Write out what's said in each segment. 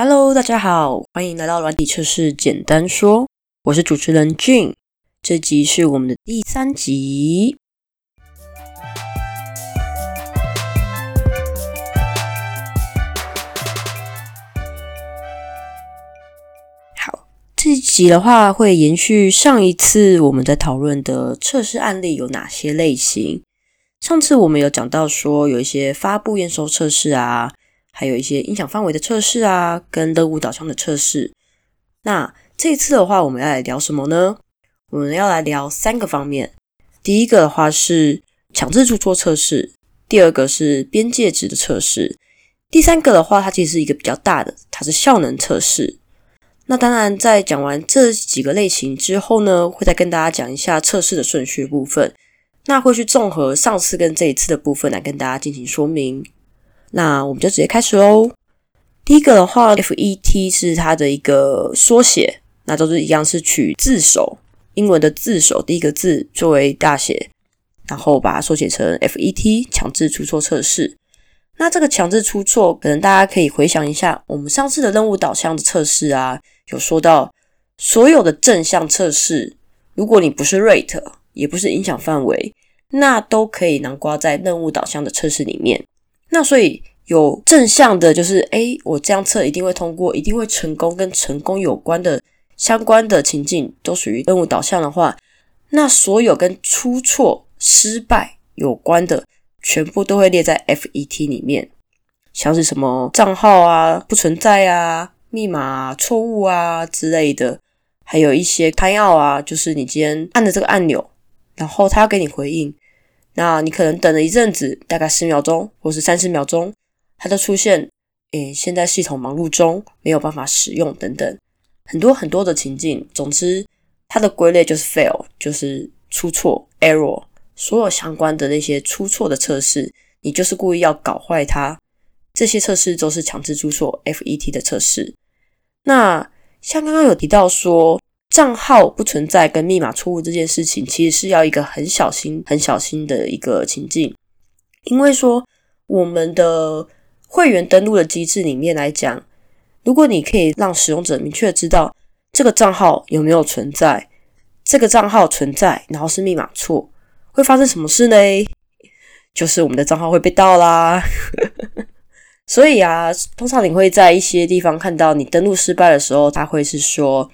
Hello，大家好，欢迎来到软体测试简单说，我是主持人俊，这集是我们的第三集。好，这集的话会延续上一次我们在讨论的测试案例有哪些类型。上次我们有讲到说有一些发布验收测试啊。还有一些音响范围的测试啊，跟任务导向的测试。那这一次的话，我们要来聊什么呢？我们要来聊三个方面。第一个的话是强制出错测试，第二个是边界值的测试，第三个的话，它其实是一个比较大的，它是效能测试。那当然，在讲完这几个类型之后呢，会再跟大家讲一下测试的顺序部分。那会去综合上次跟这一次的部分来跟大家进行说明。那我们就直接开始喽。第一个的话，FET 是它的一个缩写，那都是一样，是取字首，英文的字首第一个字作为大写，然后把它缩写成 FET，强制出错测试。那这个强制出错，可能大家可以回想一下，我们上次的任务导向的测试啊，有说到所有的正向测试，如果你不是 rate，也不是影响范围，那都可以囊括在任务导向的测试里面。那所以有正向的，就是哎，我这样测一定会通过，一定会成功，跟成功有关的相关的情境都属于任务导向的话，那所有跟出错、失败有关的，全部都会列在 FET 里面，像是什么账号啊不存在啊、密码错误啊之类的，还有一些拍奥啊，就是你今天按的这个按钮，然后他要给你回应。那你可能等了一阵子，大概十秒钟或是三十秒钟，它就出现，诶，现在系统忙碌中，没有办法使用等等，很多很多的情境。总之，它的归类就是 fail，就是出错 error，所有相关的那些出错的测试，你就是故意要搞坏它。这些测试都是强制出错 FET 的测试。那像刚刚有提到说。账号不存在跟密码错误这件事情，其实是要一个很小心、很小心的一个情境，因为说我们的会员登录的机制里面来讲，如果你可以让使用者明确知道这个账号有没有存在，这个账号存在，然后是密码错，会发生什么事呢？就是我们的账号会被盗啦。所以啊，通常你会在一些地方看到你登录失败的时候，它会是说。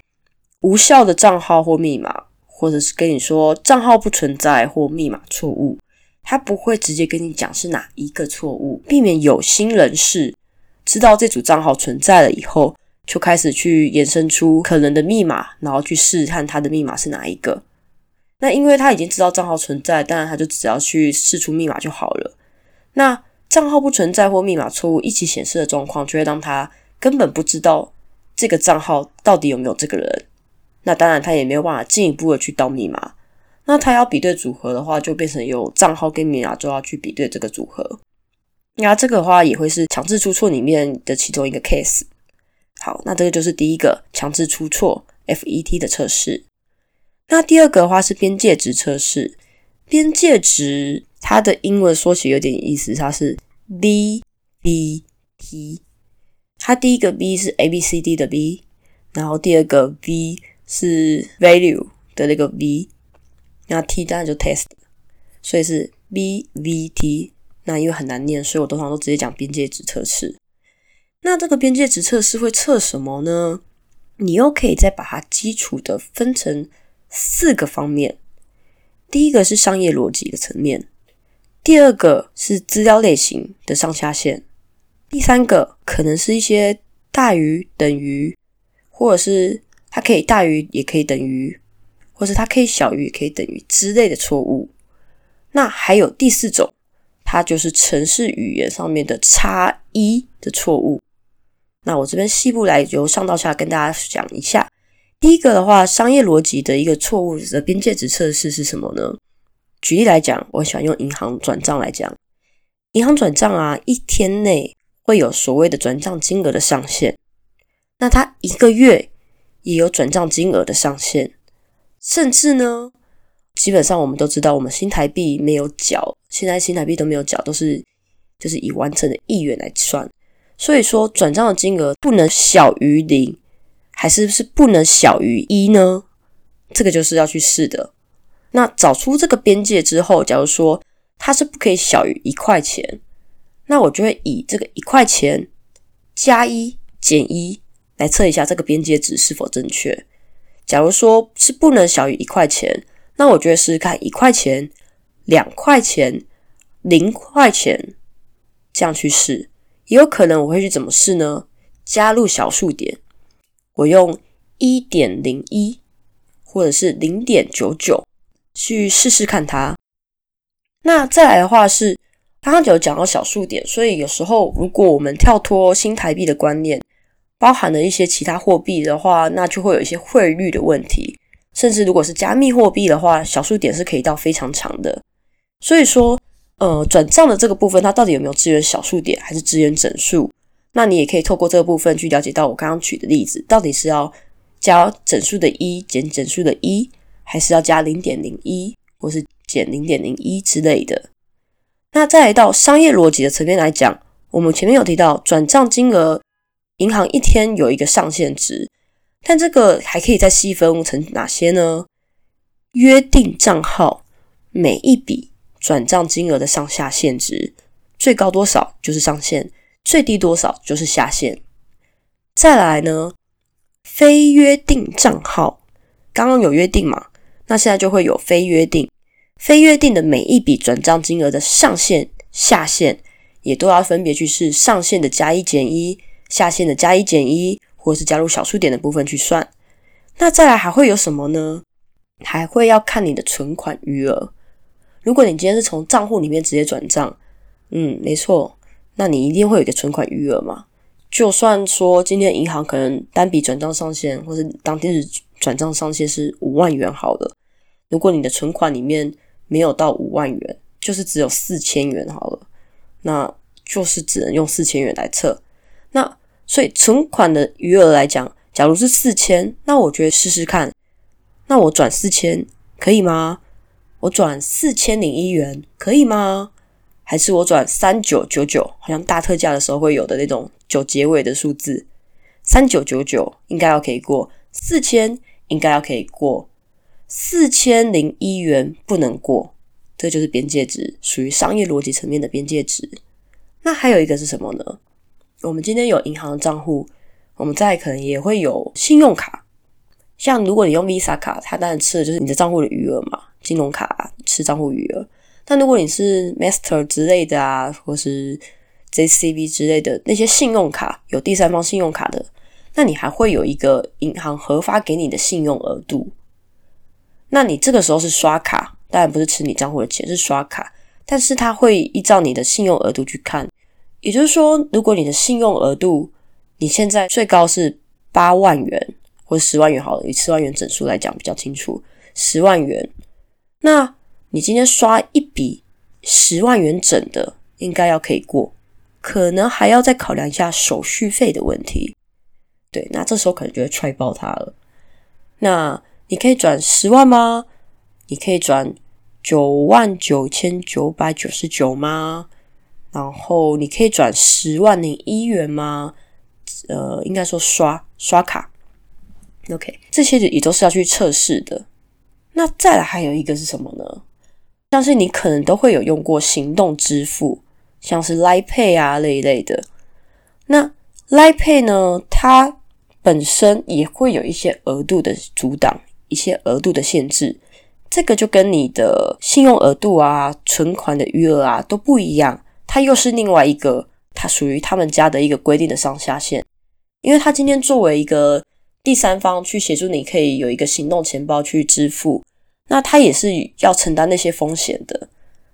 无效的账号或密码，或者是跟你说账号不存在或密码错误，他不会直接跟你讲是哪一个错误，避免有心人士知道这组账号存在了以后，就开始去衍生出可能的密码，然后去试探他的密码是哪一个。那因为他已经知道账号存在，当然他就只要去试出密码就好了。那账号不存在或密码错误一起显示的状况，就会让他根本不知道这个账号到底有没有这个人。那当然，他也没有办法进一步的去盗密码。那他要比对组合的话，就变成有账号跟密码都要去比对这个组合。那这个的话也会是强制出错里面的其中一个 case。好，那这个就是第一个强制出错 FET 的测试。那第二个的话是边界值测试。边界值它的英文缩写有点意思，它是 B B T。它第一个 B 是 A B C D 的 B，然后第二个 V。是 value 的那个 v，那 t 当然就 test，所以是 b v t。那因为很难念，所以我通常都直接讲边界值测试。那这个边界值测试会测什么呢？你又可以再把它基础的分成四个方面。第一个是商业逻辑的层面，第二个是资料类型的上下限，第三个可能是一些大于等于或者是。它可以大于，也可以等于，或是它可以小于，也可以等于之类的错误。那还有第四种，它就是程式语言上面的差一的错误。那我这边细部来由上到下跟大家讲一下。第一个的话，商业逻辑的一个错误的边界值测试是什么呢？举例来讲，我喜欢用银行转账来讲，银行转账啊，一天内会有所谓的转账金额的上限。那它一个月。也有转账金额的上限，甚至呢，基本上我们都知道，我们新台币没有缴，现在新台币都没有缴，都是就是以完成的亿元来算，所以说转账的金额不能小于零，还是是不能小于一呢？这个就是要去试的。那找出这个边界之后，假如说它是不可以小于一块钱，那我就会以这个一块钱加一减一来测一下这个边界值是否正确。假如说是不能小于一块钱，那我就会试试看一块钱、两块钱、零块钱这样去试。也有可能我会去怎么试呢？加入小数点，我用一点零一或者是零点九九去试试看它。那再来的话是刚刚有讲到小数点，所以有时候如果我们跳脱新台币的观念。包含了一些其他货币的话，那就会有一些汇率的问题。甚至如果是加密货币的话，小数点是可以到非常长的。所以说，呃，转账的这个部分，它到底有没有支援小数点，还是支援整数？那你也可以透过这个部分去了解到我刚刚举的例子，到底是要加整数的一减整数的一，还是要加零点零一，或是减零点零一之类的。那再来到商业逻辑的层面来讲，我们前面有提到转账金额。银行一天有一个上限值，但这个还可以再细分成哪些呢？约定账号每一笔转账金额的上下限值，最高多少就是上限，最低多少就是下限。再来呢，非约定账号，刚刚有约定嘛？那现在就会有非约定，非约定的每一笔转账金额的上限、下限，也都要分别去是上限的加一减一。下限的加一减一，或是加入小数点的部分去算。那再来还会有什么呢？还会要看你的存款余额。如果你今天是从账户里面直接转账，嗯，没错，那你一定会有一个存款余额嘛。就算说今天银行可能单笔转账上限，或是当天日转账上限是五万元好了，如果你的存款里面没有到五万元，就是只有四千元好了，那就是只能用四千元来测。那所以存款的余额来讲，假如是四千，那我觉得试试看。那我转四千可以吗？我转四千零一元可以吗？还是我转三九九九？好像大特价的时候会有的那种九结尾的数字，三九九九应该要可以过，四千应该要可以过，四千零一元不能过，这就是边界值，属于商业逻辑层面的边界值。那还有一个是什么呢？我们今天有银行的账户，我们再可能也会有信用卡。像如果你用 Visa 卡，它当然吃的就是你的账户的余额嘛。金融卡吃账户余额，但如果你是 Master 之类的啊，或是 JCB 之类的那些信用卡，有第三方信用卡的，那你还会有一个银行核发给你的信用额度。那你这个时候是刷卡，当然不是吃你账户的钱，是刷卡，但是它会依照你的信用额度去看。也就是说，如果你的信用额度你现在最高是八万元或者十万元，好了，以十万元整数来讲比较清楚，十万元，那你今天刷一笔十万元整的，应该要可以过，可能还要再考量一下手续费的问题。对，那这时候可能就会踹爆它了。那你可以转十万吗？你可以转九万九千九百九十九吗？然后你可以转十万零一元吗？呃，应该说刷刷卡，OK，这些也都是要去测试的。那再来还有一个是什么呢？像是你可能都会有用过行动支付，像是 Line Pay 啊那一类的。那 Line Pay 呢，它本身也会有一些额度的阻挡，一些额度的限制。这个就跟你的信用额度啊、存款的余额啊都不一样。它又是另外一个，它属于他们家的一个规定的上下限，因为它今天作为一个第三方去协助你，可以有一个行动钱包去支付，那它也是要承担那些风险的，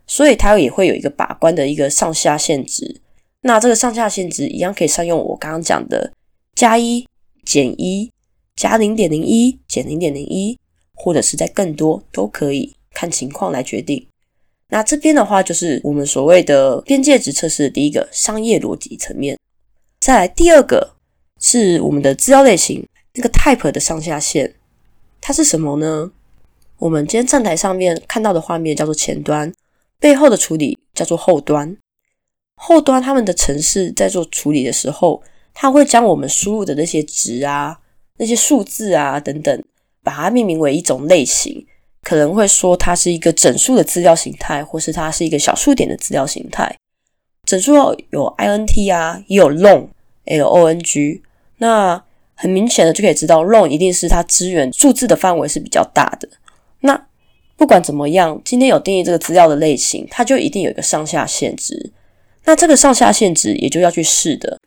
所以它也会有一个把关的一个上下限值。那这个上下限值一样可以善用我刚刚讲的加一减一加零点零一减零点零一，或者是在更多都可以看情况来决定。那这边的话，就是我们所谓的边界值测试的第一个商业逻辑层面。再来第二个是我们的资料类型，那个 type 的上下限，它是什么呢？我们今天站台上面看到的画面叫做前端，背后的处理叫做后端。后端他们的程式在做处理的时候，它会将我们输入的那些值啊、那些数字啊等等，把它命名为一种类型，可能会说它是一个整数的资料形态，或是它是一个小数点的资料形态。整数有 int 啊，也有 long，long。那很明显的就可以知道，long 一定是它支援数字的范围是比较大的。那不管怎么样，今天有定义这个资料的类型，它就一定有一个上下限值。那这个上下限值也就要去试的。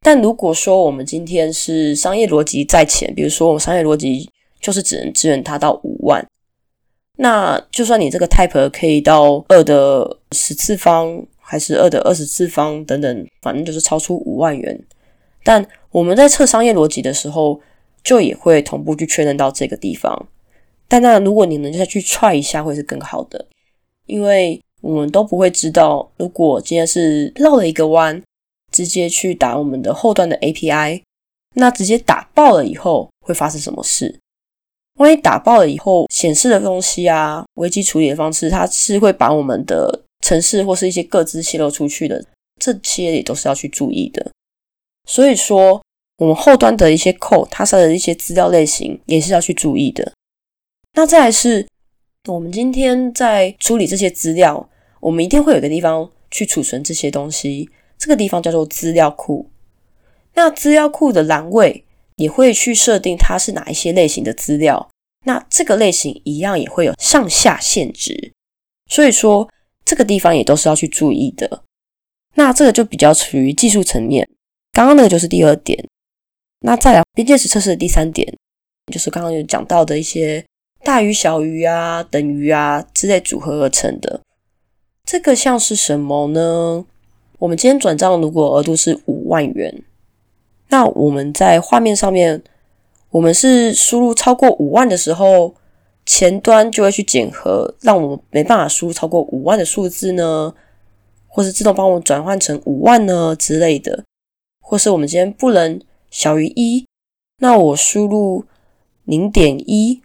但如果说我们今天是商业逻辑在前，比如说我们商业逻辑就是只能支援它到五万，那就算你这个 type 可以到二的十次方。还是二的二十次方等等，反正就是超出五万元。但我们在测商业逻辑的时候，就也会同步去确认到这个地方。但那如果你能再去踹一下，会是更好的，因为我们都不会知道，如果今天是绕了一个弯，直接去打我们的后端的 API，那直接打爆了以后会发生什么事？万一打爆了以后显示的东西啊，危机处理的方式，它是会把我们的。城市或是一些各自泄露出去的，这些也都是要去注意的。所以说，我们后端的一些 code，它设的一些资料类型也是要去注意的。那再来是，我们今天在处理这些资料，我们一定会有个地方去储存这些东西，这个地方叫做资料库。那资料库的栏位也会去设定它是哪一些类型的资料，那这个类型一样也会有上下限值。所以说。这个地方也都是要去注意的。那这个就比较处于技术层面。刚刚那个就是第二点。那再来边界值测试的第三点，就是刚刚有讲到的一些大于、小于啊、等于啊之类组合而成的。这个像是什么呢？我们今天转账如果额度是五万元，那我们在画面上面，我们是输入超过五万的时候。前端就会去检核，让我们没办法输入超过五万的数字呢，或是自动帮我转换成五万呢之类的，或是我们今天不能小于一，那我输入零点一，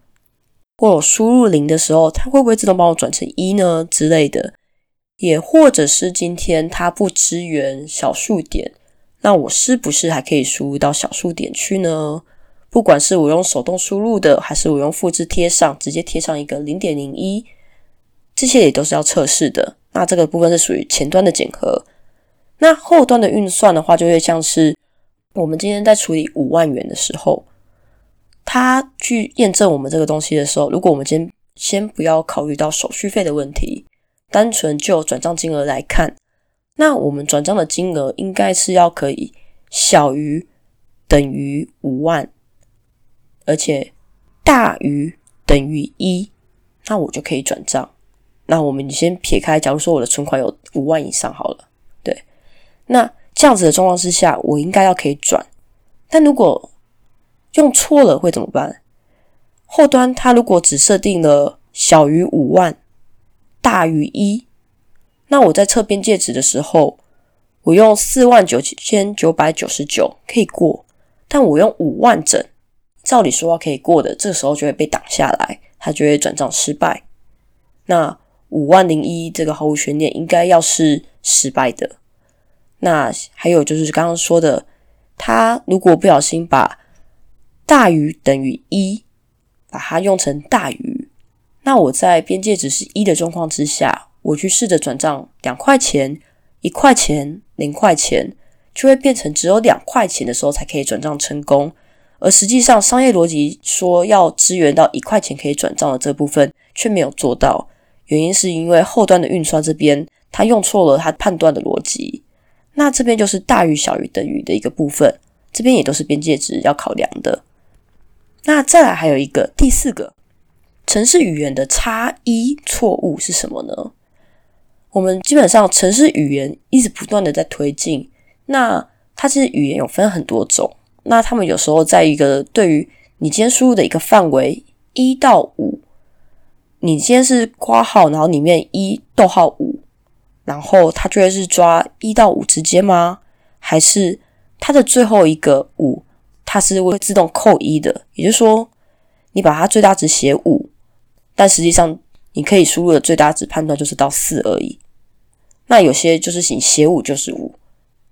或我输入零的时候，它会不会自动帮我转成一呢之类的？也或者是今天它不支援小数点，那我是不是还可以输入到小数点去呢？不管是我用手动输入的，还是我用复制贴上，直接贴上一个零点零一，这些也都是要测试的。那这个部分是属于前端的检核。那后端的运算的话，就会像是我们今天在处理五万元的时候，他去验证我们这个东西的时候，如果我们今天先不要考虑到手续费的问题，单纯就转账金额来看，那我们转账的金额应该是要可以小于等于五万。而且大于等于一，那我就可以转账。那我们先撇开，假如说我的存款有五万以上好了，对，那这样子的状况之下，我应该要可以转。但如果用错了会怎么办？后端它如果只设定了小于五万，大于一，那我在测边界值的时候，我用四万九千九百九十九可以过，但我用五万整。照理说可以过的，这个时候就会被挡下来，它就会转账失败。那五万零一这个毫无悬念，应该要是失败的。那还有就是刚刚说的，它如果不小心把大于等于一，把它用成大于，那我在边界值是一的状况之下，我去试着转账两块钱、一块钱、零块钱，就会变成只有两块钱的时候才可以转账成功。而实际上，商业逻辑说要支援到一块钱可以转账的这部分，却没有做到。原因是因为后端的运算这边，它用错了它判断的逻辑。那这边就是大于、小于、等于的一个部分，这边也都是边界值要考量的。那再来还有一个第四个，城市语言的差异错误是什么呢？我们基本上城市语言一直不断的在推进，那它其实语言有分很多种。那他们有时候在一个对于你今天输入的一个范围一到五，你今天是括号，然后里面一逗号五，然后它就会是抓一到五之间吗？还是它的最后一个五，它是会自动扣一的？也就是说，你把它最大值写五，但实际上你可以输入的最大值判断就是到四而已。那有些就是写写五就是五，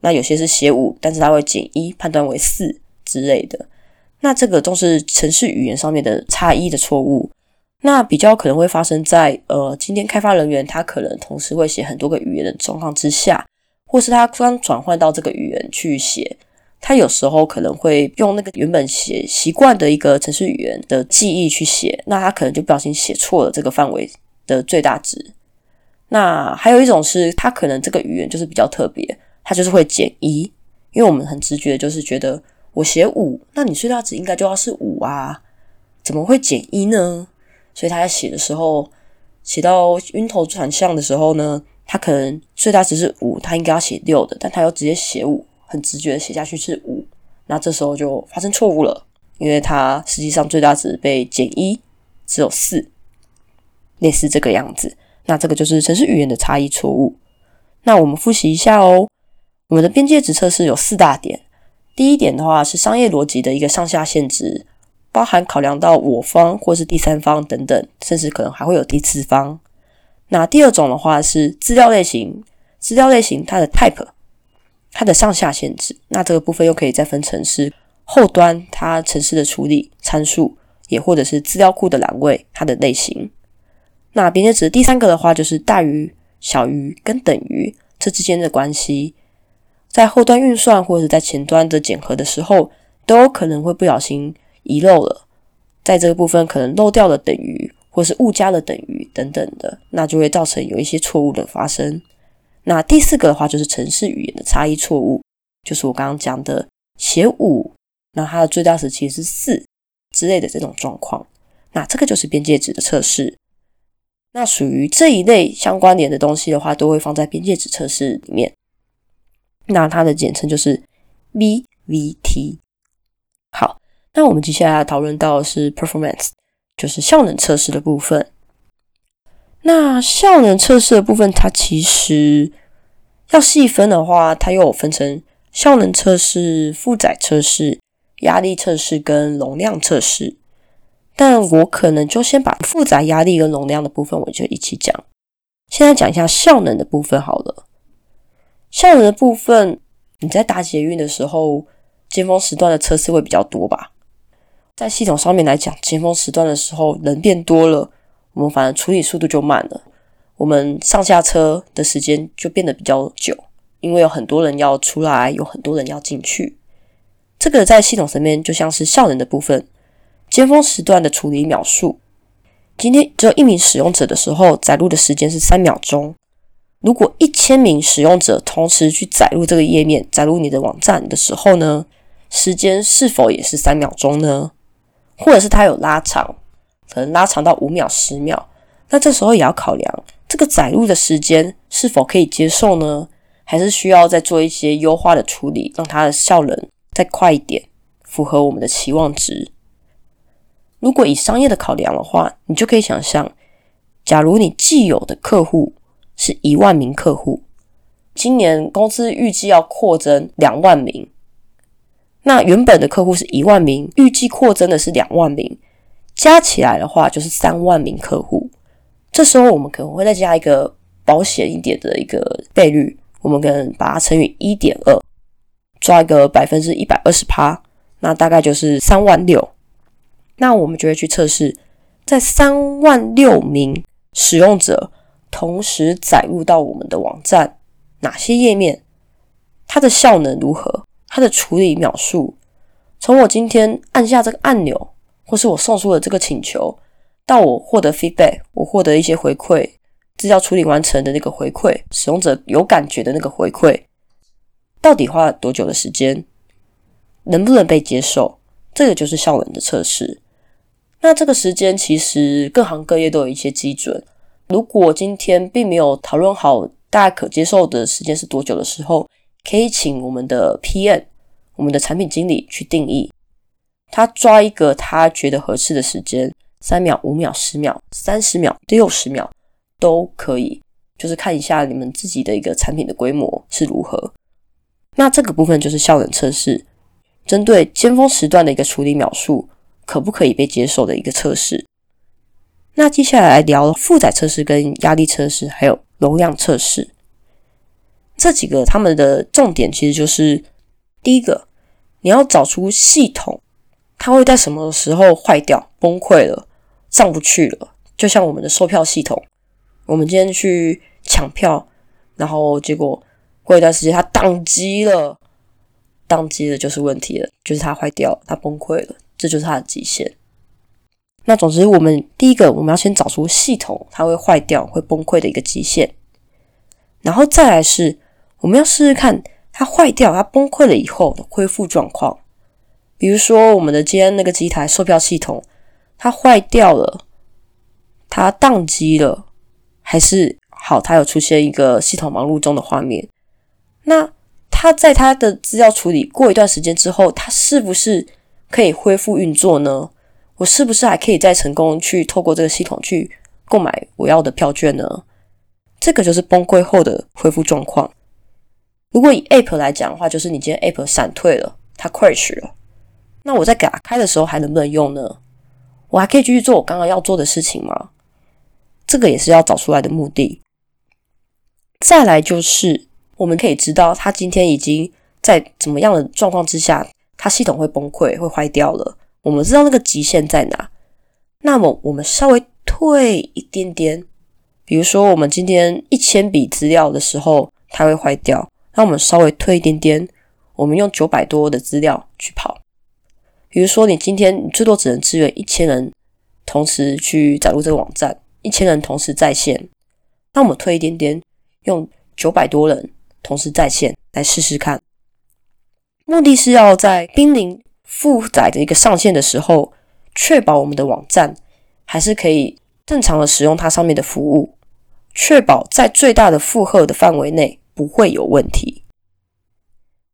那有些是写五，但是它会减一，判断为四之类的。那这个都是程式语言上面的差异的错误。那比较可能会发生在呃，今天开发人员他可能同时会写很多个语言的状况之下，或是他刚转换到这个语言去写，他有时候可能会用那个原本写习惯的一个程式语言的记忆去写，那他可能就不小心写错了这个范围的最大值。那还有一种是他可能这个语言就是比较特别，他就是会减一，因为我们很直觉就是觉得我写五，那你最大值应该就要是五啊，怎么会减一呢？所以他在写的时候，写到晕头转向的时候呢，他可能最大值是五，他应该要写六的，但他又直接写五，很直觉的写下去是五，那这时候就发生错误了，因为他实际上最大值被减一，只有四，类似这个样子。那这个就是城市语言的差异错误。那我们复习一下哦，我们的边界值测试有四大点，第一点的话是商业逻辑的一个上下限值。包含考量到我方或是第三方等等，甚至可能还会有第四方。那第二种的话是资料类型，资料类型它的 type，它的上下限制。那这个部分又可以再分成是后端它城市的处理参数，也或者是资料库的栏位它的类型。那边界值第三个的话就是大于、小于跟等于这之间的关系，在后端运算或者是在前端的检核的时候，都有可能会不小心。遗漏了，在这个部分可能漏掉了等于，或是误加了等于等等的，那就会造成有一些错误的发生。那第四个的话就是城市语言的差异错误，就是我刚刚讲的写五，那它的最大值其实是四之类的这种状况。那这个就是边界值的测试。那属于这一类相关联的东西的话，都会放在边界值测试里面。那它的简称就是 VVT。好。那我们接下来讨论到的是 performance，就是效能测试的部分。那效能测试的部分，它其实要细分的话，它又有分成效能测试、负载测试、压力测试跟容量测试。但我可能就先把负载、压力跟容量的部分，我就一起讲。现在讲一下效能的部分好了。效能的部分，你在搭捷运的时候，尖峰时段的车次会比较多吧？在系统上面来讲，尖峰时段的时候人变多了，我们反而处理速度就慢了，我们上下车的时间就变得比较久，因为有很多人要出来，有很多人要进去。这个在系统层面就像是效能的部分，尖峰时段的处理秒数，今天只有一名使用者的时候，载入的时间是三秒钟。如果一千名使用者同时去载入这个页面，载入你的网站的时候呢，时间是否也是三秒钟呢？或者是它有拉长，可能拉长到五秒、十秒，那这时候也要考量这个载入的时间是否可以接受呢？还是需要再做一些优化的处理，让它的效能再快一点，符合我们的期望值。如果以商业的考量的话，你就可以想象，假如你既有的客户是一万名客户，今年公司预计要扩增两万名。那原本的客户是一万名，预计扩增的是两万名，加起来的话就是三万名客户。这时候我们可能会再加一个保险一点的一个倍率，我们可能把它乘以一点二，抓一个百分之一百二十趴，那大概就是三万六。那我们就会去测试，在三万六名使用者同时载入到我们的网站，哪些页面，它的效能如何？它的处理秒数，从我今天按下这个按钮，或是我送出了这个请求，到我获得 feedback，我获得一些回馈，资料处理完成的那个回馈，使用者有感觉的那个回馈，到底花了多久的时间，能不能被接受？这个就是效能的测试。那这个时间其实各行各业都有一些基准。如果今天并没有讨论好大家可接受的时间是多久的时候，可以请我们的 PM，我们的产品经理去定义，他抓一个他觉得合适的时间，三秒、五秒、十秒、三十秒、六十秒都可以，就是看一下你们自己的一个产品的规模是如何。那这个部分就是效能测试，针对尖峰时段的一个处理秒数，可不可以被接受的一个测试。那接下来聊负载测试、跟压力测试，还有容量测试。这几个他们的重点其实就是第一个，你要找出系统它会在什么时候坏掉、崩溃了、上不去了。就像我们的售票系统，我们今天去抢票，然后结果过一段时间它宕机了，宕机了就是问题了，就是它坏掉了、它崩溃了，这就是它的极限。那总之，我们第一个我们要先找出系统它会坏掉、会崩溃的一个极限，然后再来是我们要试试看它坏掉、它崩溃了以后的恢复状况。比如说，我们的今天那个机台售票系统它坏掉了，它宕机了，还是好，它有出现一个系统忙碌中的画面。那它在它的资料处理过一段时间之后，它是不是可以恢复运作呢？我是不是还可以再成功去透过这个系统去购买我要的票券呢？这个就是崩溃后的恢复状况。如果以 App 来讲的话，就是你今天 App 闪退了，它 crash 了，那我在打开的时候还能不能用呢？我还可以继续做我刚刚要做的事情吗？这个也是要找出来的目的。再来就是我们可以知道，它今天已经在怎么样的状况之下，它系统会崩溃，会坏掉了。我们知道那个极限在哪，那么我们稍微退一点点，比如说我们今天一千笔资料的时候，它会坏掉，那我们稍微退一点点，我们用九百多的资料去跑。比如说你今天你最多只能支援一千人同时去载入这个网站，一千人同时在线，那我们退一点点，用九百多人同时在线来试试看，目的是要在濒临。负载的一个上限的时候，确保我们的网站还是可以正常的使用它上面的服务，确保在最大的负荷的范围内不会有问题。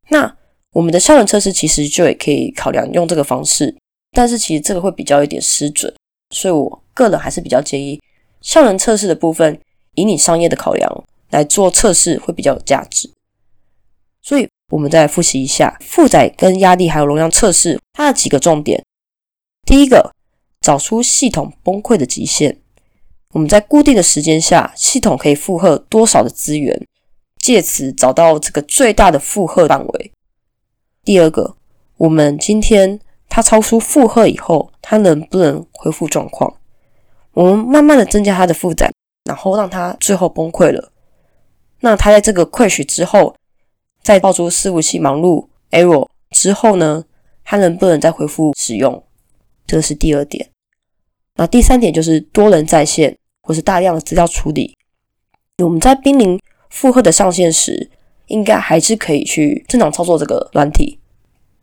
那我们的效能测试其实就也可以考量用这个方式，但是其实这个会比较一点失准，所以我个人还是比较建议效能测试的部分以你商业的考量来做测试会比较有价值。所以。我们再来复习一下负载、跟压力还有容量测试它的几个重点。第一个，找出系统崩溃的极限。我们在固定的时间下，系统可以负荷多少的资源，借此找到这个最大的负荷范围。第二个，我们今天它超出负荷以后，它能不能恢复状况？我们慢慢的增加它的负载，然后让它最后崩溃了。那它在这个溃许之后。在爆出伺服器忙碌 error 之后呢，它能不能再恢复使用？这是第二点。那第三点就是多人在线或是大量的资料处理。我们在濒临负荷的上限时，应该还是可以去正常操作这个软体，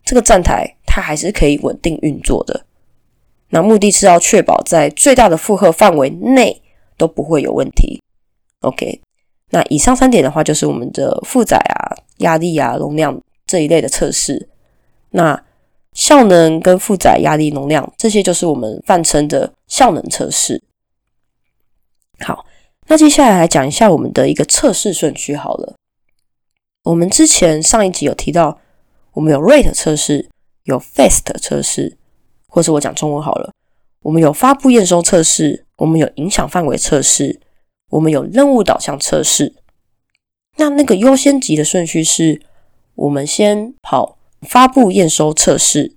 这个站台它还是可以稳定运作的。那目的是要确保在最大的负荷范围内都不会有问题。OK。那以上三点的话，就是我们的负载啊、压力啊、容量这一类的测试。那效能跟负载、压力、容量这些，就是我们泛称的效能测试。好，那接下来来讲一下我们的一个测试顺序。好了，我们之前上一集有提到，我们有 rate 测试，有 fast 测试，或是我讲中文好了，我们有发布验收测试，我们有影响范围测试。我们有任务导向测试，那那个优先级的顺序是，我们先跑发布验收测试，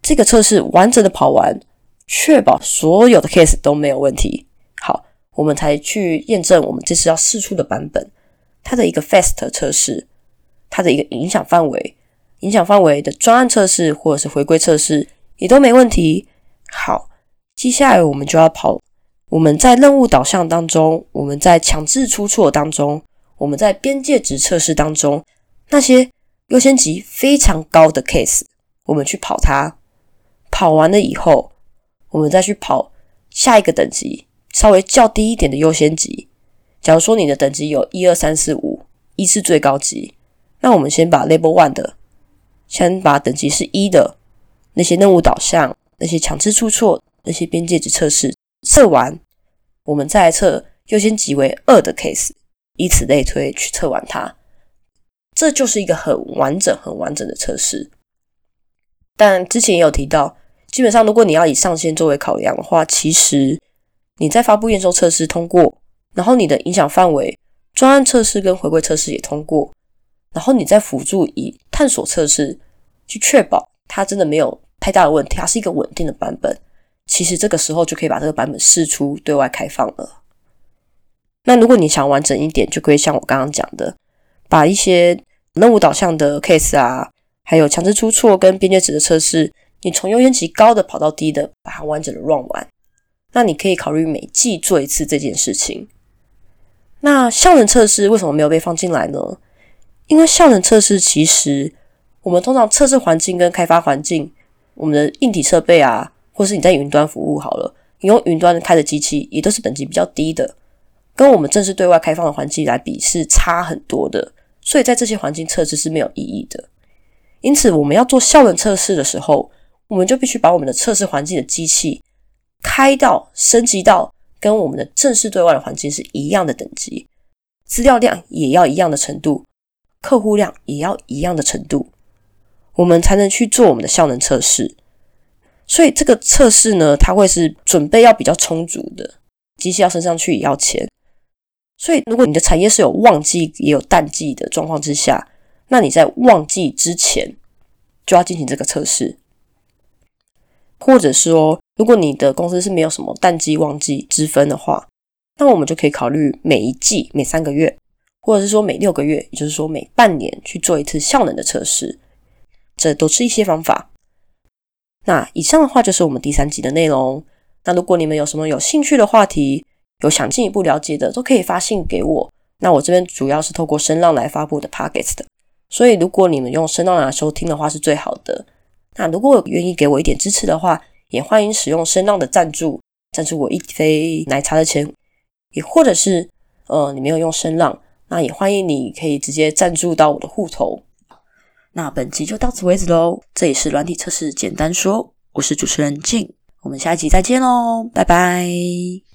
这个测试完整的跑完，确保所有的 case 都没有问题，好，我们才去验证我们这次要试出的版本，它的一个 fast 测试，它的一个影响范围，影响范围的专案测试或者是回归测试也都没问题，好，接下来我们就要跑。我们在任务导向当中，我们在强制出错当中，我们在边界值测试当中，那些优先级非常高的 case，我们去跑它，跑完了以后，我们再去跑下一个等级，稍微较低一点的优先级。假如说你的等级有一二三四五，一是最高级，那我们先把 level one 的，先把等级是一的那些任务导向、那些强制出错、那些边界值测试。测完，我们再来测优先级为二的 case，以此类推去测完它，这就是一个很完整、很完整的测试。但之前也有提到，基本上如果你要以上限作为考量的话，其实你在发布验收测试通过，然后你的影响范围专案测试跟回归测试也通过，然后你再辅助以探索测试去确保它真的没有太大的问题，它是一个稳定的版本。其实这个时候就可以把这个版本试出对外开放了。那如果你想完整一点，就可以像我刚刚讲的，把一些任务导向的 case 啊，还有强制出错跟边界值的测试，你从优先级高的跑到低的，把它完整的 run 完。那你可以考虑每季做一次这件事情。那效能测试为什么没有被放进来呢？因为效能测试其实我们通常测试环境跟开发环境，我们的硬体设备啊，或是你在云端服务好了，你用云端开的机器也都是等级比较低的。跟我们正式对外开放的环境来比是差很多的，所以在这些环境测试是没有意义的。因此，我们要做效能测试的时候，我们就必须把我们的测试环境的机器开到升级到跟我们的正式对外的环境是一样的等级，资料量也要一样的程度，客户量也要一样的程度，我们才能去做我们的效能测试。所以，这个测试呢，它会是准备要比较充足的，机器要升上去也要钱。所以，如果你的产业是有旺季也有淡季的状况之下，那你在旺季之前就要进行这个测试，或者说，如果你的公司是没有什么淡季旺季之分的话，那我们就可以考虑每一季每三个月，或者是说每六个月，也就是说每半年去做一次效能的测试，这都是一些方法。那以上的话就是我们第三集的内容。那如果你们有什么有兴趣的话题，有想进一步了解的，都可以发信给我。那我这边主要是透过声浪来发布的 p o c k e t 的，所以如果你们用声浪来收听的话，是最好的。那如果愿意给我一点支持的话，也欢迎使用声浪的赞助，赞助我一杯奶茶的钱，也或者是呃，你没有用声浪，那也欢迎你可以直接赞助到我的户头。那本集就到此为止喽。这里是软体测试简单说，我是主持人静，我们下一集再见喽，拜拜。